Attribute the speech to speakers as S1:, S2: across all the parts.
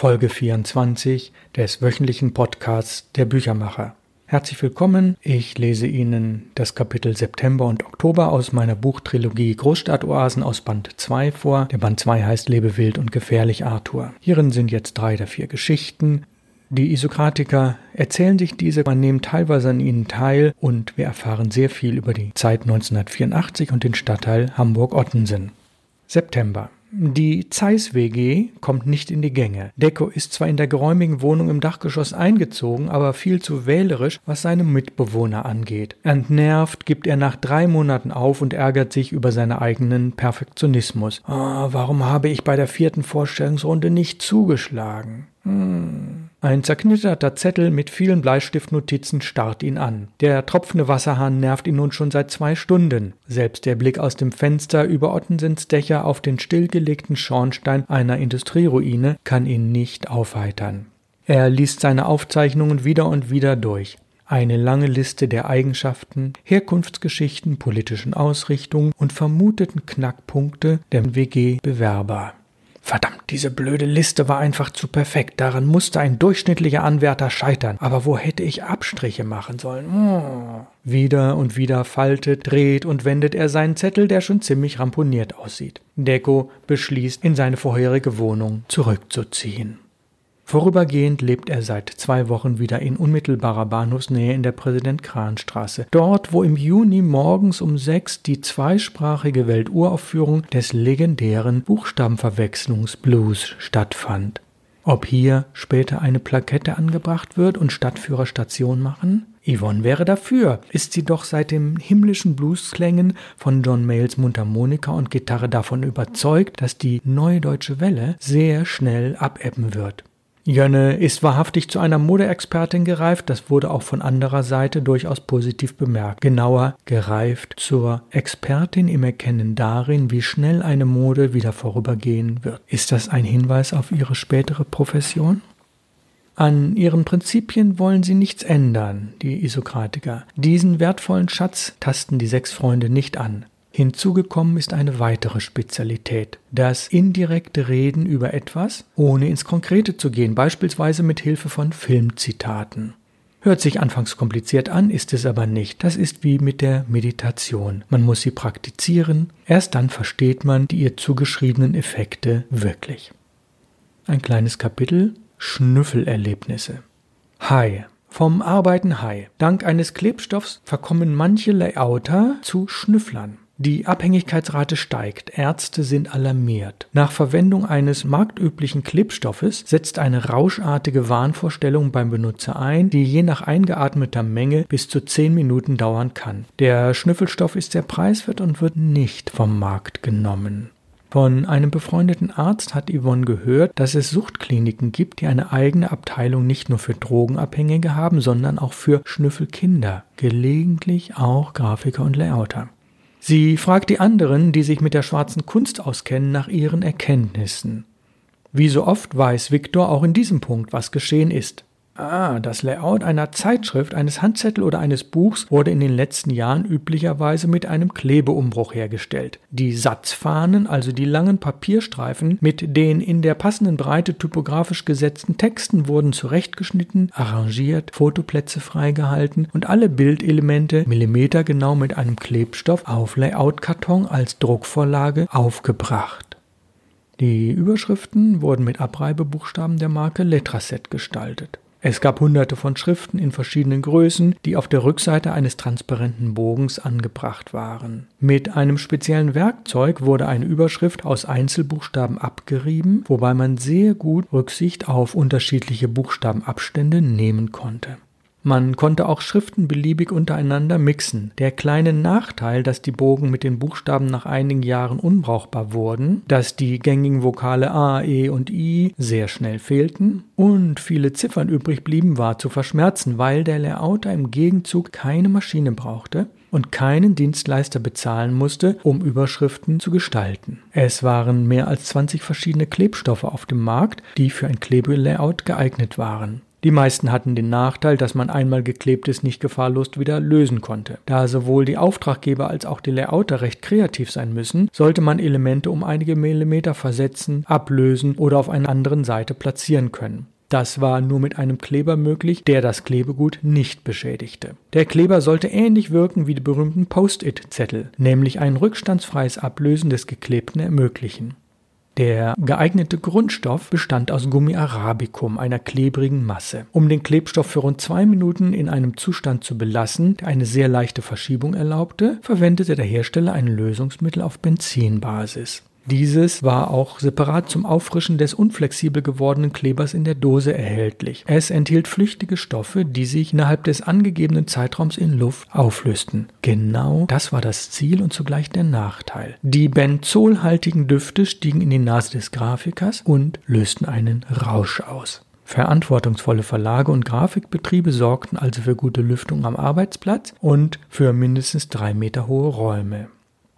S1: Folge 24 des wöchentlichen Podcasts der Büchermacher. Herzlich willkommen. Ich lese Ihnen das Kapitel September und Oktober aus meiner Buchtrilogie Großstadtoasen aus Band 2 vor. Der Band 2 heißt Lebe wild und gefährlich Arthur. Hierin sind jetzt drei der vier Geschichten. Die Isokratiker erzählen sich diese, man nimmt teilweise an ihnen teil und wir erfahren sehr viel über die Zeit 1984 und den Stadtteil Hamburg-Ottensen. September. Die Zeiss WG kommt nicht in die Gänge. Deko ist zwar in der geräumigen Wohnung im Dachgeschoss eingezogen, aber viel zu wählerisch, was seine Mitbewohner angeht. Entnervt gibt er nach drei Monaten auf und ärgert sich über seinen eigenen Perfektionismus. Oh, warum habe ich bei der vierten Vorstellungsrunde nicht zugeschlagen? Hm. Ein zerknitterter Zettel mit vielen Bleistiftnotizen starrt ihn an. Der tropfende Wasserhahn nervt ihn nun schon seit zwei Stunden. Selbst der Blick aus dem Fenster über Ottensens Dächer auf den stillgelegten Schornstein einer Industrieruine kann ihn nicht aufheitern. Er liest seine Aufzeichnungen wieder und wieder durch. Eine lange Liste der Eigenschaften, Herkunftsgeschichten, politischen Ausrichtungen und vermuteten Knackpunkte der WG-Bewerber. Verdammt, diese blöde Liste war einfach zu perfekt. Daran musste ein durchschnittlicher Anwärter scheitern. Aber wo hätte ich Abstriche machen sollen? Oh. Wieder und wieder faltet, dreht und wendet er seinen Zettel, der schon ziemlich ramponiert aussieht. Deko beschließt, in seine vorherige Wohnung zurückzuziehen. Vorübergehend lebt er seit zwei Wochen wieder in unmittelbarer Bahnhofsnähe in der Präsident-Kran-Straße. Dort, wo im Juni morgens um sechs die zweisprachige Welturaufführung des legendären Buchstabenverwechslungsblues stattfand. Ob hier später eine Plakette angebracht wird und Stadtführer Station machen? Yvonne wäre dafür, ist sie doch seit den himmlischen Bluesklängen von John Mayles Mundharmonika und Gitarre davon überzeugt, dass die neue deutsche Welle sehr schnell abebben wird. Jönne ist wahrhaftig zu einer Modeexpertin gereift, das wurde auch von anderer Seite durchaus positiv bemerkt. Genauer gereift zur Expertin im Erkennen darin, wie schnell eine Mode wieder vorübergehen wird. Ist das ein Hinweis auf ihre spätere Profession? An ihren Prinzipien wollen sie nichts ändern, die Isokratiker. Diesen wertvollen Schatz tasten die sechs Freunde nicht an. Hinzugekommen ist eine weitere Spezialität, das indirekte Reden über etwas, ohne ins Konkrete zu gehen, beispielsweise mit Hilfe von Filmzitaten. Hört sich anfangs kompliziert an, ist es aber nicht. Das ist wie mit der Meditation. Man muss sie praktizieren, erst dann versteht man die ihr zugeschriebenen Effekte wirklich. Ein kleines Kapitel Schnüffelerlebnisse. Hi. Vom Arbeiten Hi. Dank eines Klebstoffs verkommen manche Layouter zu Schnüfflern. Die Abhängigkeitsrate steigt, Ärzte sind alarmiert. Nach Verwendung eines marktüblichen Klebstoffes setzt eine rauschartige Wahnvorstellung beim Benutzer ein, die je nach eingeatmeter Menge bis zu 10 Minuten dauern kann. Der Schnüffelstoff ist sehr preiswert und wird nicht vom Markt genommen. Von einem befreundeten Arzt hat Yvonne gehört, dass es Suchtkliniken gibt, die eine eigene Abteilung nicht nur für Drogenabhängige haben, sondern auch für Schnüffelkinder, gelegentlich auch Grafiker und Layouter. Sie fragt die anderen, die sich mit der schwarzen Kunst auskennen, nach ihren Erkenntnissen. Wie so oft weiß Viktor auch in diesem Punkt, was geschehen ist. Ah, das Layout einer Zeitschrift, eines Handzettel oder eines Buchs wurde in den letzten Jahren üblicherweise mit einem Klebeumbruch hergestellt. Die Satzfahnen, also die langen Papierstreifen mit den in der passenden Breite typografisch gesetzten Texten, wurden zurechtgeschnitten, arrangiert, Fotoplätze freigehalten und alle Bildelemente millimetergenau mit einem Klebstoff auf Layoutkarton als Druckvorlage aufgebracht. Die Überschriften wurden mit Abreibebuchstaben der Marke Letraset gestaltet. Es gab hunderte von Schriften in verschiedenen Größen, die auf der Rückseite eines transparenten Bogens angebracht waren. Mit einem speziellen Werkzeug wurde eine Überschrift aus Einzelbuchstaben abgerieben, wobei man sehr gut Rücksicht auf unterschiedliche Buchstabenabstände nehmen konnte. Man konnte auch Schriften beliebig untereinander mixen. Der kleine Nachteil, dass die Bogen mit den Buchstaben nach einigen Jahren unbrauchbar wurden, dass die gängigen Vokale A, E und I sehr schnell fehlten und viele Ziffern übrig blieben, war zu verschmerzen, weil der Layouter im Gegenzug keine Maschine brauchte und keinen Dienstleister bezahlen musste, um Überschriften zu gestalten. Es waren mehr als 20 verschiedene Klebstoffe auf dem Markt, die für ein Klebelayout geeignet waren. Die meisten hatten den Nachteil, dass man einmal geklebtes nicht gefahrlos wieder lösen konnte. Da sowohl die Auftraggeber als auch die Layouter recht kreativ sein müssen, sollte man Elemente um einige Millimeter versetzen, ablösen oder auf einer anderen Seite platzieren können. Das war nur mit einem Kleber möglich, der das Klebegut nicht beschädigte. Der Kleber sollte ähnlich wirken wie die berühmten Post-it-Zettel, nämlich ein rückstandsfreies Ablösen des Geklebten ermöglichen. Der geeignete Grundstoff bestand aus Gummi arabicum, einer klebrigen Masse. Um den Klebstoff für rund zwei Minuten in einem Zustand zu belassen, der eine sehr leichte Verschiebung erlaubte, verwendete der Hersteller ein Lösungsmittel auf Benzinbasis. Dieses war auch separat zum Auffrischen des unflexibel gewordenen Klebers in der Dose erhältlich. Es enthielt flüchtige Stoffe, die sich innerhalb des angegebenen Zeitraums in Luft auflösten. Genau das war das Ziel und zugleich der Nachteil. Die benzolhaltigen Düfte stiegen in die Nase des Grafikers und lösten einen Rausch aus. Verantwortungsvolle Verlage und Grafikbetriebe sorgten also für gute Lüftung am Arbeitsplatz und für mindestens drei Meter hohe Räume.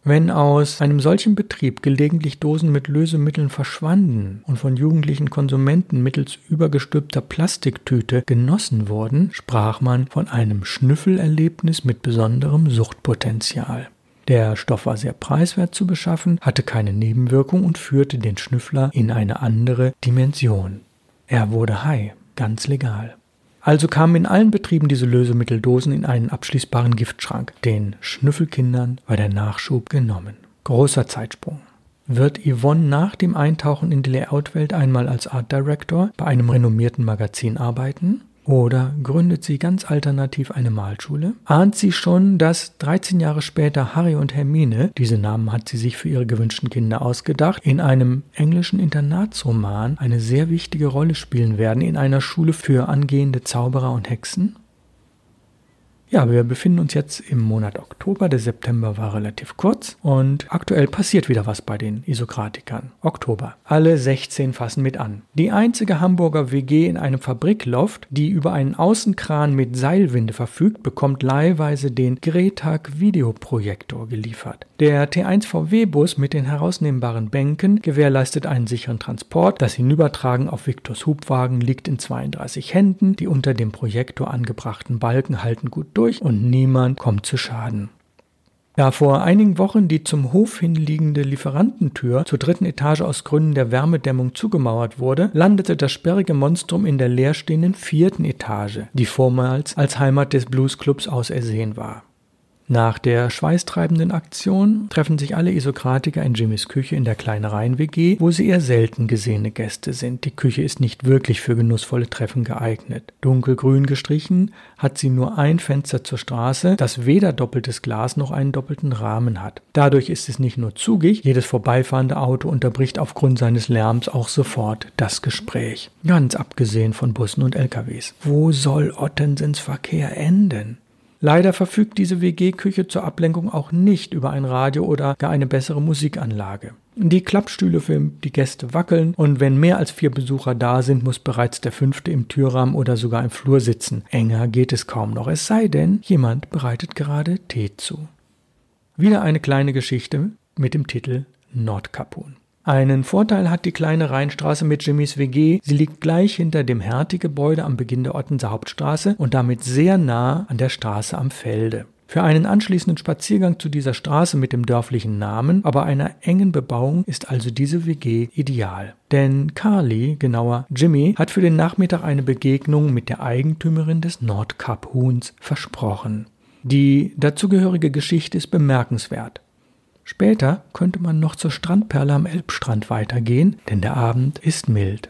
S1: Wenn aus einem solchen Betrieb gelegentlich Dosen mit Lösemitteln verschwanden und von jugendlichen Konsumenten mittels übergestülpter Plastiktüte genossen wurden, sprach man von einem Schnüffelerlebnis mit besonderem Suchtpotenzial. Der Stoff war sehr preiswert zu beschaffen, hatte keine Nebenwirkung und führte den Schnüffler in eine andere Dimension. Er wurde high, ganz legal. Also kamen in allen Betrieben diese Lösemitteldosen in einen abschließbaren Giftschrank. Den Schnüffelkindern war der Nachschub genommen. Großer Zeitsprung. Wird Yvonne nach dem Eintauchen in die Layout-Welt einmal als Art Director bei einem renommierten Magazin arbeiten? Oder gründet sie ganz alternativ eine Malschule? Ahnt sie schon, dass 13 Jahre später Harry und Hermine, diese Namen hat sie sich für ihre gewünschten Kinder ausgedacht, in einem englischen Internatsroman eine sehr wichtige Rolle spielen werden in einer Schule für angehende Zauberer und Hexen? Ja, wir befinden uns jetzt im Monat Oktober. Der September war relativ kurz und aktuell passiert wieder was bei den Isokratikern. Oktober. Alle 16 fassen mit an. Die einzige Hamburger WG in einem Fabrikloft, die über einen Außenkran mit Seilwinde verfügt, bekommt leihweise den Gretag Videoprojektor geliefert. Der T1 VW-Bus mit den herausnehmbaren Bänken gewährleistet einen sicheren Transport. Das Hinübertragen auf Victors Hubwagen liegt in 32 Händen. Die unter dem Projektor angebrachten Balken halten gut durch durch und niemand kommt zu Schaden. Da vor einigen Wochen die zum Hof hinliegende Lieferantentür zur dritten Etage aus Gründen der Wärmedämmung zugemauert wurde, landete das sperrige Monstrum in der leerstehenden vierten Etage, die vormals als Heimat des Bluesclubs ausersehen war. Nach der schweißtreibenden Aktion treffen sich alle Isokratiker in Jimmys Küche in der Kleinereien-WG, wo sie eher selten gesehene Gäste sind. Die Küche ist nicht wirklich für genussvolle Treffen geeignet. Dunkelgrün gestrichen hat sie nur ein Fenster zur Straße, das weder doppeltes Glas noch einen doppelten Rahmen hat. Dadurch ist es nicht nur zugig, jedes vorbeifahrende Auto unterbricht aufgrund seines Lärms auch sofort das Gespräch. Ganz abgesehen von Bussen und LKWs. Wo soll Ottensens Verkehr enden? Leider verfügt diese WG-Küche zur Ablenkung auch nicht über ein Radio oder gar eine bessere Musikanlage. Die Klappstühle für die Gäste wackeln und wenn mehr als vier Besucher da sind, muss bereits der fünfte im Türrahmen oder sogar im Flur sitzen. Enger geht es kaum noch, es sei denn, jemand bereitet gerade Tee zu. Wieder eine kleine Geschichte mit dem Titel Nordkapun. Einen Vorteil hat die kleine Rheinstraße mit Jimmys WG. Sie liegt gleich hinter dem Hertie-Gebäude am Beginn der Ottenser Hauptstraße und damit sehr nah an der Straße am Felde. Für einen anschließenden Spaziergang zu dieser Straße mit dem dörflichen Namen, aber einer engen Bebauung ist also diese WG ideal. Denn Carly, genauer Jimmy, hat für den Nachmittag eine Begegnung mit der Eigentümerin des Nordkap-Huhns versprochen. Die dazugehörige Geschichte ist bemerkenswert. Später könnte man noch zur Strandperle am Elbstrand weitergehen, denn der Abend ist mild.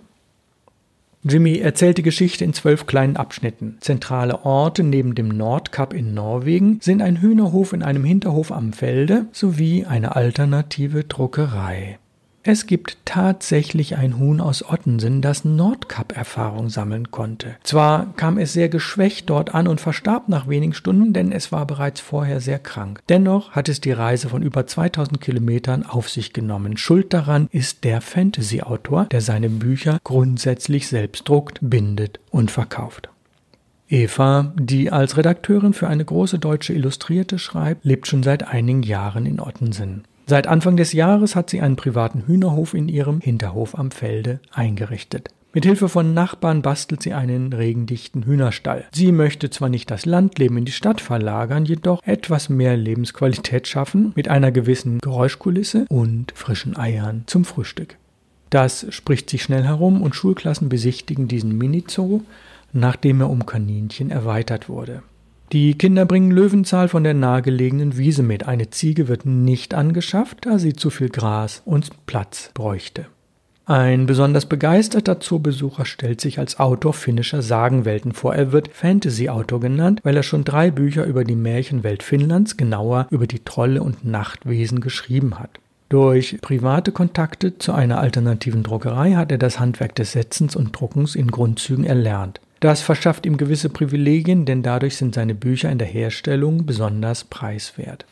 S1: Jimmy erzählt die Geschichte in zwölf kleinen Abschnitten. Zentrale Orte neben dem Nordkap in Norwegen sind ein Hühnerhof in einem Hinterhof am Felde sowie eine alternative Druckerei. Es gibt tatsächlich ein Huhn aus Ottensen, das Nordkap-Erfahrung sammeln konnte. Zwar kam es sehr geschwächt dort an und verstarb nach wenigen Stunden, denn es war bereits vorher sehr krank. Dennoch hat es die Reise von über 2000 Kilometern auf sich genommen. Schuld daran ist der Fantasy-Autor, der seine Bücher grundsätzlich selbst druckt, bindet und verkauft. Eva, die als Redakteurin für eine große deutsche Illustrierte schreibt, lebt schon seit einigen Jahren in Ottensen. Seit Anfang des Jahres hat sie einen privaten Hühnerhof in ihrem Hinterhof am Felde eingerichtet. Mit Hilfe von Nachbarn bastelt sie einen regendichten Hühnerstall. Sie möchte zwar nicht das Landleben in die Stadt verlagern, jedoch etwas mehr Lebensqualität schaffen mit einer gewissen Geräuschkulisse und frischen Eiern zum Frühstück. Das spricht sich schnell herum und Schulklassen besichtigen diesen Mini-Zoo, nachdem er um Kaninchen erweitert wurde. Die Kinder bringen Löwenzahl von der nahegelegenen Wiese mit. Eine Ziege wird nicht angeschafft, da sie zu viel Gras und Platz bräuchte. Ein besonders begeisterter Zoobesucher stellt sich als Autor finnischer Sagenwelten vor. Er wird Fantasy-Autor genannt, weil er schon drei Bücher über die Märchenwelt Finnlands, genauer über die Trolle und Nachtwesen geschrieben hat. Durch private Kontakte zu einer alternativen Druckerei hat er das Handwerk des Setzens und Druckens in Grundzügen erlernt. Das verschafft ihm gewisse Privilegien, denn dadurch sind seine Bücher in der Herstellung besonders preiswert.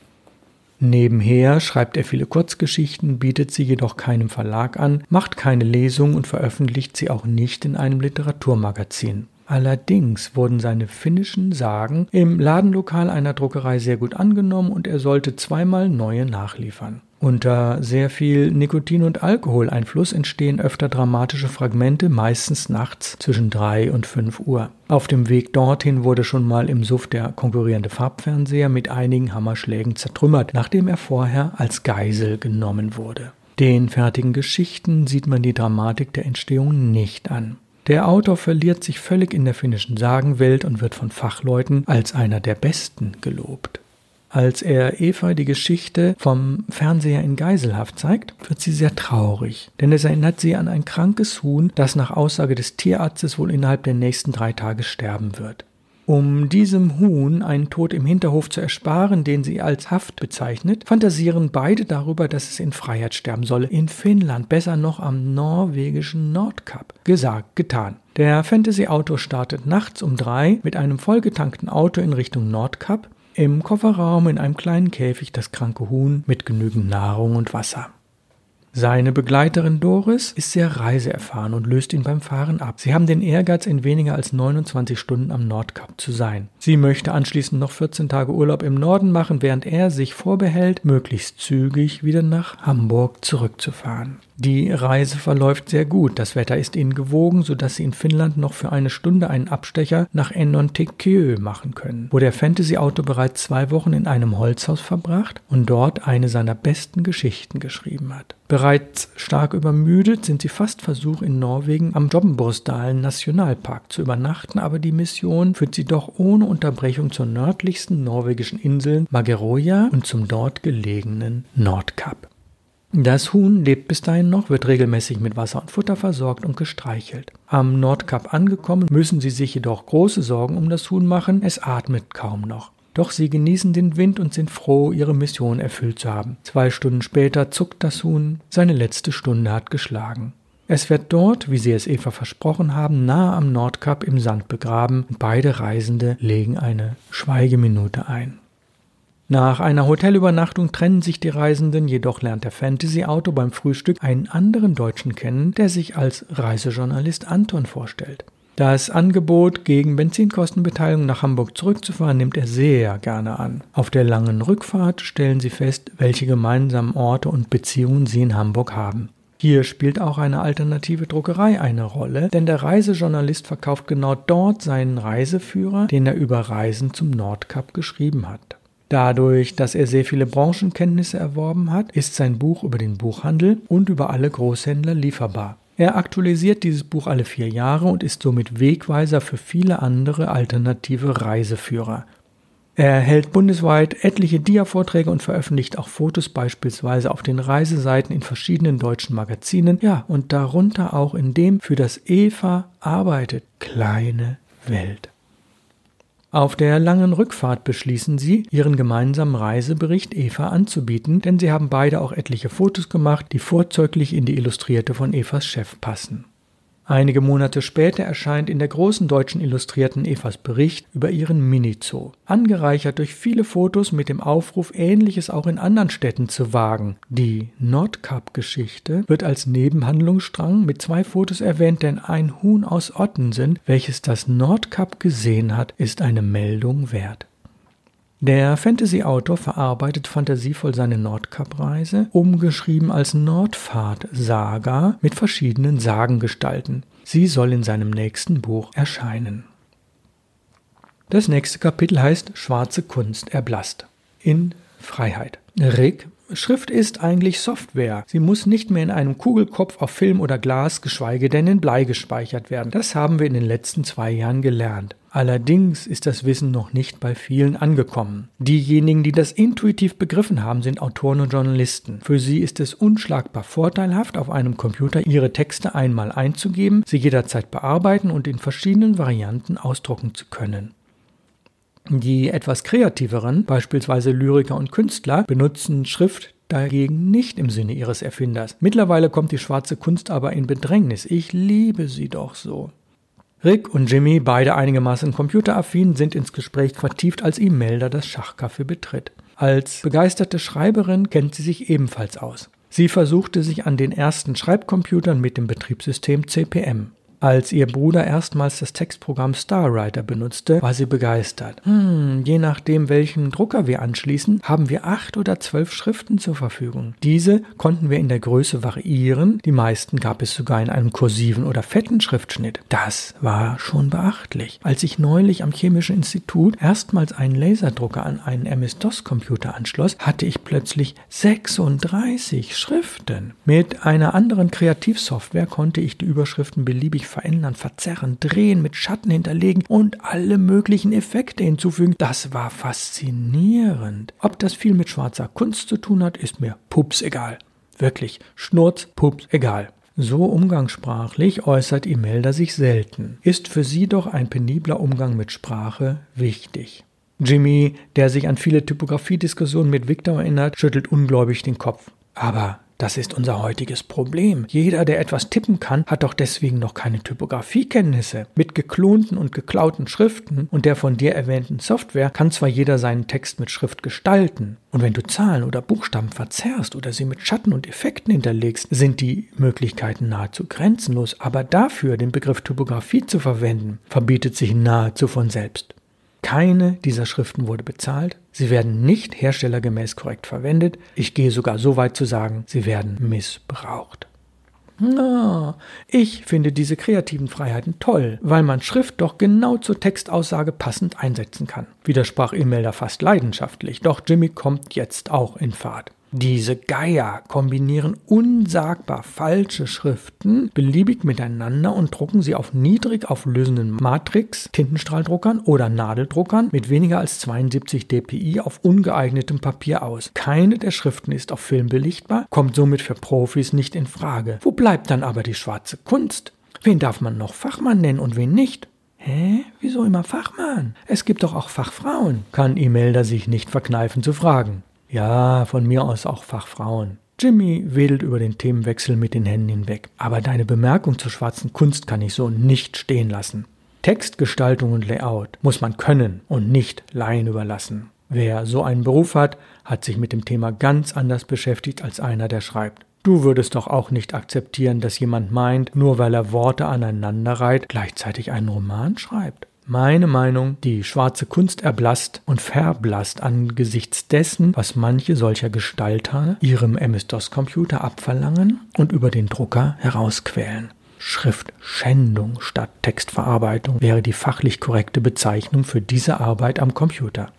S1: Nebenher schreibt er viele Kurzgeschichten, bietet sie jedoch keinem Verlag an, macht keine Lesung und veröffentlicht sie auch nicht in einem Literaturmagazin. Allerdings wurden seine finnischen Sagen im Ladenlokal einer Druckerei sehr gut angenommen und er sollte zweimal neue nachliefern. Unter sehr viel Nikotin- und Alkoholeinfluss entstehen öfter dramatische Fragmente, meistens nachts zwischen drei und fünf Uhr. Auf dem Weg dorthin wurde schon mal im Suff der konkurrierende Farbfernseher mit einigen Hammerschlägen zertrümmert, nachdem er vorher als Geisel genommen wurde. Den fertigen Geschichten sieht man die Dramatik der Entstehung nicht an. Der Autor verliert sich völlig in der finnischen Sagenwelt und wird von Fachleuten als einer der besten gelobt. Als er Eva die Geschichte vom Fernseher in Geiselhaft zeigt, wird sie sehr traurig, denn es erinnert sie an ein krankes Huhn, das nach Aussage des Tierarztes wohl innerhalb der nächsten drei Tage sterben wird. Um diesem Huhn einen Tod im Hinterhof zu ersparen, den sie als Haft bezeichnet, fantasieren beide darüber, dass es in Freiheit sterben solle. In Finnland, besser noch am norwegischen Nordkap. Gesagt, getan. Der Fantasy-Autor startet nachts um drei mit einem vollgetankten Auto in Richtung Nordkap, im Kofferraum in einem kleinen Käfig das kranke Huhn mit genügend Nahrung und Wasser. Seine Begleiterin Doris ist sehr reiseerfahren und löst ihn beim Fahren ab. Sie haben den Ehrgeiz, in weniger als 29 Stunden am Nordkap zu sein. Sie möchte anschließend noch 14 Tage Urlaub im Norden machen, während er sich vorbehält, möglichst zügig wieder nach Hamburg zurückzufahren. Die Reise verläuft sehr gut. Das Wetter ist ihnen gewogen, sodass sie in Finnland noch für eine Stunde einen Abstecher nach Enontekiö machen können, wo der Fantasy-Autor bereits zwei Wochen in einem Holzhaus verbracht und dort eine seiner besten Geschichten geschrieben hat. Bereits stark übermüdet sind sie fast versucht, in Norwegen am Jobbenbrustalen Nationalpark zu übernachten, aber die Mission führt sie doch ohne Unterbrechung zur nördlichsten norwegischen Insel Mageroja und zum dort gelegenen Nordkap. Das Huhn lebt bis dahin noch, wird regelmäßig mit Wasser und Futter versorgt und gestreichelt. Am Nordkap angekommen, müssen sie sich jedoch große Sorgen um das Huhn machen, es atmet kaum noch. Doch sie genießen den Wind und sind froh, ihre Mission erfüllt zu haben. Zwei Stunden später zuckt das Huhn, seine letzte Stunde hat geschlagen. Es wird dort, wie sie es Eva versprochen haben, nahe am Nordkap im Sand begraben beide Reisende legen eine Schweigeminute ein. Nach einer Hotelübernachtung trennen sich die Reisenden, jedoch lernt der Fantasy-Autor beim Frühstück einen anderen Deutschen kennen, der sich als Reisejournalist Anton vorstellt. Das Angebot, gegen Benzinkostenbeteiligung nach Hamburg zurückzufahren, nimmt er sehr gerne an. Auf der langen Rückfahrt stellen sie fest, welche gemeinsamen Orte und Beziehungen sie in Hamburg haben. Hier spielt auch eine alternative Druckerei eine Rolle, denn der Reisejournalist verkauft genau dort seinen Reiseführer, den er über Reisen zum Nordkap geschrieben hat. Dadurch, dass er sehr viele Branchenkenntnisse erworben hat, ist sein Buch über den Buchhandel und über alle Großhändler lieferbar. Er aktualisiert dieses Buch alle vier Jahre und ist somit Wegweiser für viele andere alternative Reiseführer. Er hält bundesweit etliche Dia-Vorträge und veröffentlicht auch Fotos beispielsweise auf den Reiseseiten in verschiedenen deutschen Magazinen, ja, und darunter auch in dem für das EVA arbeitet kleine Welt. Auf der langen Rückfahrt beschließen sie, ihren gemeinsamen Reisebericht Eva anzubieten, denn sie haben beide auch etliche Fotos gemacht, die vorzeuglich in die Illustrierte von Evas Chef passen. Einige Monate später erscheint in der großen deutschen Illustrierten Evas Bericht über ihren Mini-Zoo, angereichert durch viele Fotos mit dem Aufruf, Ähnliches auch in anderen Städten zu wagen. Die Nordkap-Geschichte wird als Nebenhandlungsstrang mit zwei Fotos erwähnt, denn ein Huhn aus Ottensen, welches das Nordkap gesehen hat, ist eine Meldung wert. Der Fantasy-Autor verarbeitet fantasievoll seine Nordkap-Reise, umgeschrieben als Nordfahrt-Saga mit verschiedenen Sagengestalten. Sie soll in seinem nächsten Buch erscheinen. Das nächste Kapitel heißt Schwarze Kunst erblasst. In Freiheit. Rick Schrift ist eigentlich Software. Sie muss nicht mehr in einem Kugelkopf auf Film oder Glas, geschweige denn in Blei gespeichert werden. Das haben wir in den letzten zwei Jahren gelernt. Allerdings ist das Wissen noch nicht bei vielen angekommen. Diejenigen, die das intuitiv begriffen haben, sind Autoren und Journalisten. Für sie ist es unschlagbar vorteilhaft, auf einem Computer ihre Texte einmal einzugeben, sie jederzeit bearbeiten und in verschiedenen Varianten ausdrucken zu können. Die etwas kreativeren, beispielsweise Lyriker und Künstler, benutzen Schrift dagegen nicht im Sinne ihres Erfinders. Mittlerweile kommt die schwarze Kunst aber in Bedrängnis. Ich liebe sie doch so. Rick und Jimmy, beide einigermaßen computeraffin, sind ins Gespräch vertieft, als Imelda das Schachcafé betritt. Als begeisterte Schreiberin kennt sie sich ebenfalls aus. Sie versuchte sich an den ersten Schreibcomputern mit dem Betriebssystem CPM. Als ihr Bruder erstmals das Textprogramm Starwriter benutzte, war sie begeistert. Hm, je nachdem, welchen Drucker wir anschließen, haben wir acht oder zwölf Schriften zur Verfügung. Diese konnten wir in der Größe variieren. Die meisten gab es sogar in einem kursiven oder fetten Schriftschnitt. Das war schon beachtlich. Als ich neulich am Chemischen Institut erstmals einen Laserdrucker an einen MS-DOS-Computer anschloss, hatte ich plötzlich 36 Schriften. Mit einer anderen Kreativsoftware konnte ich die Überschriften beliebig verändern, verzerren, drehen, mit Schatten hinterlegen und alle möglichen Effekte hinzufügen. Das war faszinierend. Ob das viel mit schwarzer Kunst zu tun hat, ist mir pups egal. Wirklich, Schnurz, pups egal. So umgangssprachlich äußert Imelda sich selten. Ist für sie doch ein penibler Umgang mit Sprache wichtig. Jimmy, der sich an viele Typografiediskussionen mit Victor erinnert, schüttelt ungläubig den Kopf. Aber das ist unser heutiges Problem. Jeder, der etwas tippen kann, hat doch deswegen noch keine Typografiekenntnisse. Mit geklonten und geklauten Schriften und der von dir erwähnten Software kann zwar jeder seinen Text mit Schrift gestalten. Und wenn du Zahlen oder Buchstaben verzerrst oder sie mit Schatten und Effekten hinterlegst, sind die Möglichkeiten nahezu grenzenlos. Aber dafür den Begriff Typografie zu verwenden, verbietet sich nahezu von selbst. Keine dieser Schriften wurde bezahlt. Sie werden nicht herstellergemäß korrekt verwendet. Ich gehe sogar so weit zu sagen, sie werden missbraucht. Na, ich finde diese kreativen Freiheiten toll, weil man Schrift doch genau zur Textaussage passend einsetzen kann, widersprach Imelda fast leidenschaftlich, doch Jimmy kommt jetzt auch in Fahrt. Diese Geier kombinieren unsagbar falsche Schriften beliebig miteinander und drucken sie auf niedrig auflösenden Matrix, Tintenstrahldruckern oder Nadeldruckern mit weniger als 72 dpi auf ungeeignetem Papier aus. Keine der Schriften ist auf Film belichtbar, kommt somit für Profis nicht in Frage. Wo bleibt dann aber die schwarze Kunst? Wen darf man noch Fachmann nennen und wen nicht? Hä? Wieso immer Fachmann? Es gibt doch auch Fachfrauen, kann Imelda sich nicht verkneifen zu fragen. Ja, von mir aus auch Fachfrauen. Jimmy wedelt über den Themenwechsel mit den Händen hinweg. Aber deine Bemerkung zur schwarzen Kunst kann ich so nicht stehen lassen. Textgestaltung und Layout muss man können und nicht Laien überlassen. Wer so einen Beruf hat, hat sich mit dem Thema ganz anders beschäftigt als einer, der schreibt. Du würdest doch auch nicht akzeptieren, dass jemand meint, nur weil er Worte aneinander reiht, gleichzeitig einen Roman schreibt. Meine Meinung, die schwarze Kunst erblasst und verblasst angesichts dessen, was manche solcher Gestalter ihrem MS-DOS-Computer abverlangen und über den Drucker herausquälen. Schriftschändung statt Textverarbeitung wäre die fachlich korrekte Bezeichnung für diese Arbeit am Computer.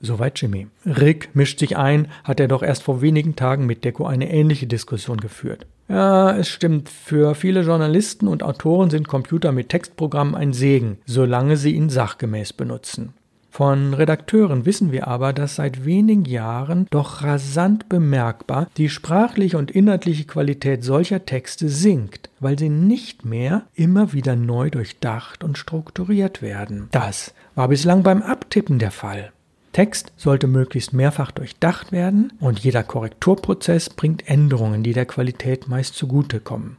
S1: Soweit Jimmy. Rick mischt sich ein, hat er doch erst vor wenigen Tagen mit Deco eine ähnliche Diskussion geführt. Ja, es stimmt. Für viele Journalisten und Autoren sind Computer mit Textprogrammen ein Segen, solange sie ihn sachgemäß benutzen. Von Redakteuren wissen wir aber, dass seit wenigen Jahren doch rasant bemerkbar die sprachliche und inhaltliche Qualität solcher Texte sinkt, weil sie nicht mehr immer wieder neu durchdacht und strukturiert werden. Das war bislang beim Abtippen der Fall. Text sollte möglichst mehrfach durchdacht werden und jeder Korrekturprozess bringt Änderungen, die der Qualität meist zugutekommen.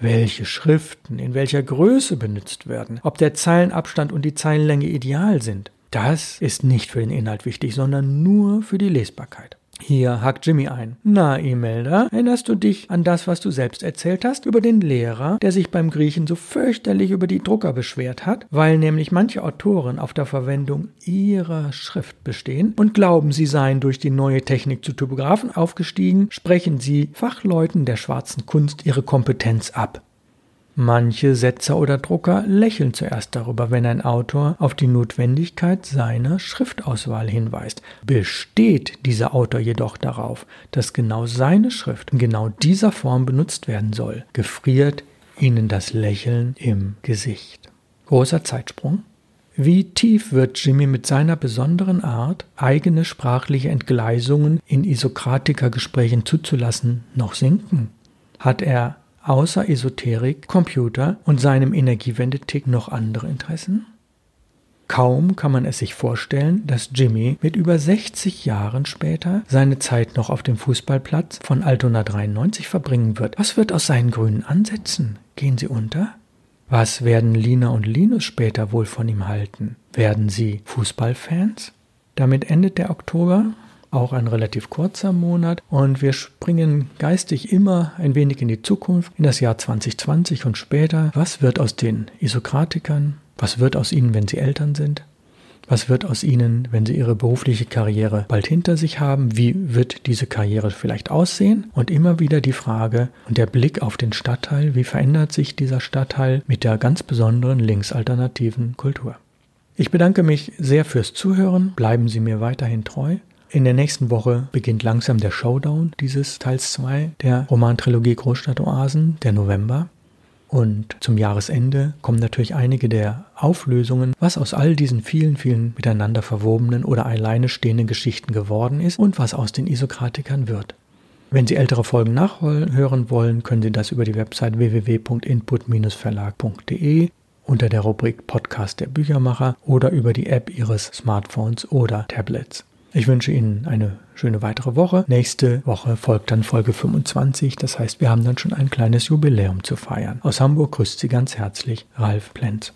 S1: Welche Schriften in welcher Größe benutzt werden, ob der Zeilenabstand und die Zeilenlänge ideal sind, das ist nicht für den Inhalt wichtig, sondern nur für die Lesbarkeit. Hier hakt Jimmy ein. Na, Imelda, erinnerst du dich an das, was du selbst erzählt hast über den Lehrer, der sich beim Griechen so fürchterlich über die Drucker beschwert hat, weil nämlich manche Autoren auf der Verwendung ihrer Schrift bestehen und glauben, sie seien durch die neue Technik zu Typographen aufgestiegen, sprechen sie Fachleuten der schwarzen Kunst ihre Kompetenz ab. Manche Setzer oder Drucker lächeln zuerst darüber, wenn ein Autor auf die Notwendigkeit seiner Schriftauswahl hinweist. Besteht dieser Autor jedoch darauf, dass genau seine Schrift in genau dieser Form benutzt werden soll, gefriert ihnen das Lächeln im Gesicht. Großer Zeitsprung. Wie tief wird Jimmy mit seiner besonderen Art, eigene sprachliche Entgleisungen in Isokratikergesprächen zuzulassen, noch sinken? Hat er außer Esoterik, Computer und seinem Energiewendetick noch andere Interessen? Kaum kann man es sich vorstellen, dass Jimmy mit über 60 Jahren später seine Zeit noch auf dem Fußballplatz von Altona 93 verbringen wird. Was wird aus seinen grünen Ansätzen? Gehen sie unter? Was werden Lina und Linus später wohl von ihm halten? Werden sie Fußballfans? Damit endet der Oktober auch ein relativ kurzer Monat und wir springen geistig immer ein wenig in die Zukunft, in das Jahr 2020 und später. Was wird aus den Isokratikern? Was wird aus ihnen, wenn sie Eltern sind? Was wird aus ihnen, wenn sie ihre berufliche Karriere bald hinter sich haben? Wie wird diese Karriere vielleicht aussehen? Und immer wieder die Frage und der Blick auf den Stadtteil, wie verändert sich dieser Stadtteil mit der ganz besonderen linksalternativen Kultur? Ich bedanke mich sehr fürs Zuhören. Bleiben Sie mir weiterhin treu. In der nächsten Woche beginnt langsam der Showdown dieses Teils 2 der Romantrilogie Großstadtoasen, der November. Und zum Jahresende kommen natürlich einige der Auflösungen, was aus all diesen vielen, vielen miteinander verwobenen oder alleine stehenden Geschichten geworden ist und was aus den Isokratikern wird. Wenn Sie ältere Folgen nachhören wollen, können Sie das über die Website www.input-verlag.de unter der Rubrik Podcast der Büchermacher oder über die App Ihres Smartphones oder Tablets. Ich wünsche Ihnen eine schöne weitere Woche. Nächste Woche folgt dann Folge 25. Das heißt, wir haben dann schon ein kleines Jubiläum zu feiern. Aus Hamburg grüßt Sie ganz herzlich Ralf Plenz.